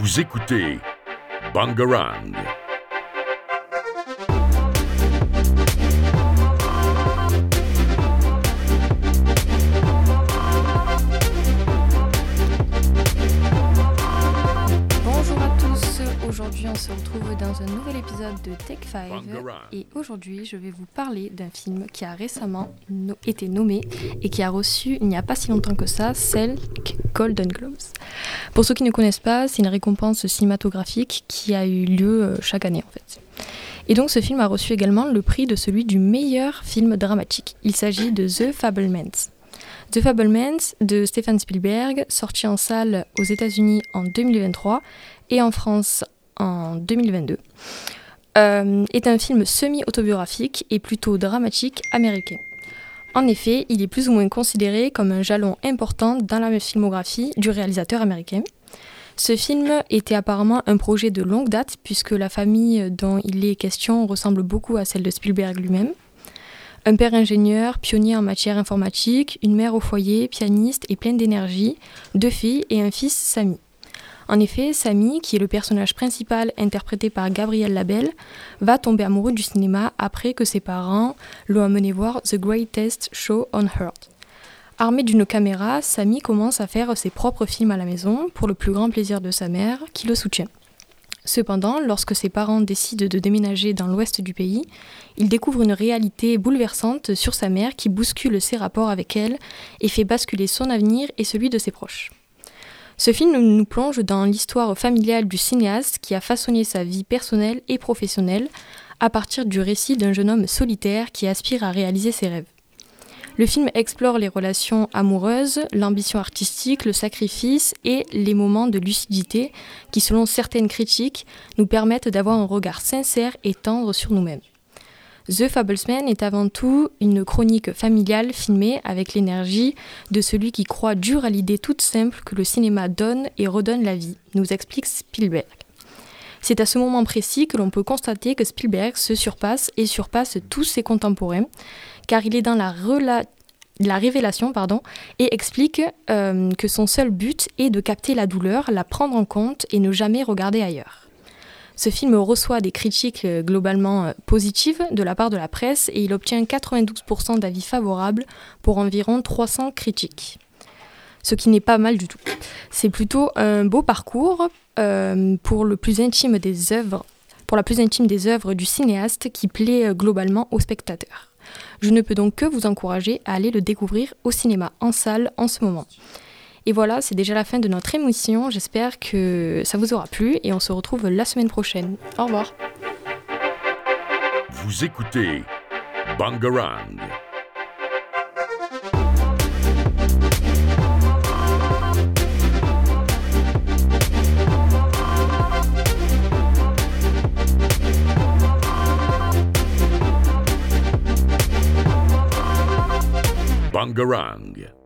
Vous écoutez Bangarang. Aujourd'hui on se retrouve dans un nouvel épisode de Tech 5 Bangarang. et aujourd'hui je vais vous parler d'un film qui a récemment no- été nommé et qui a reçu il n'y a pas si longtemps que ça 5 Golden Globes. Pour ceux qui ne connaissent pas, c'est une récompense cinématographique qui a eu lieu euh, chaque année en fait. Et donc ce film a reçu également le prix de celui du meilleur film dramatique. Il s'agit de The Fablemans. The Fablemans de Steven Spielberg, sorti en salle aux États-Unis en 2023 et en France en 2022, euh, est un film semi-autobiographique et plutôt dramatique américain. En effet, il est plus ou moins considéré comme un jalon important dans la filmographie du réalisateur américain. Ce film était apparemment un projet de longue date puisque la famille dont il est question ressemble beaucoup à celle de Spielberg lui-même. Un père ingénieur, pionnier en matière informatique, une mère au foyer, pianiste et pleine d'énergie, deux filles et un fils, Samy. En effet, Samy, qui est le personnage principal interprété par Gabriel Labelle, va tomber amoureux du cinéma après que ses parents l'ont amené voir The Greatest Show on Earth. Armé d'une caméra, Samy commence à faire ses propres films à la maison pour le plus grand plaisir de sa mère, qui le soutient. Cependant, lorsque ses parents décident de déménager dans l'ouest du pays, il découvre une réalité bouleversante sur sa mère qui bouscule ses rapports avec elle et fait basculer son avenir et celui de ses proches. Ce film nous plonge dans l'histoire familiale du cinéaste qui a façonné sa vie personnelle et professionnelle à partir du récit d'un jeune homme solitaire qui aspire à réaliser ses rêves. Le film explore les relations amoureuses, l'ambition artistique, le sacrifice et les moments de lucidité qui, selon certaines critiques, nous permettent d'avoir un regard sincère et tendre sur nous-mêmes. The Fablesman est avant tout une chronique familiale filmée avec l'énergie de celui qui croit dur à l'idée toute simple que le cinéma donne et redonne la vie, nous explique Spielberg. C'est à ce moment précis que l'on peut constater que Spielberg se surpasse et surpasse tous ses contemporains, car il est dans la, révélation pardon, et explique euh, que son seul but est de capter la douleur, la prendre en compte et ne jamais regarder ailleurs. Ce film reçoit des critiques euh, globalement euh, positives de la part de la presse et il obtient 92% d'avis favorables pour environ 300 critiques. Ce qui n'est pas mal du tout. C'est plutôt un beau parcours euh, pour le plus intime des œuvres, pour la plus intime des œuvres du cinéaste qui plaît globalement aux spectateurs. Je ne peux donc que vous encourager à aller le découvrir au cinéma, en salle, en ce moment. Et voilà, c'est déjà la fin de notre émission. J'espère que ça vous aura plu et on se retrouve la semaine prochaine. Au revoir. Vous écoutez Bangarang. Bangarang.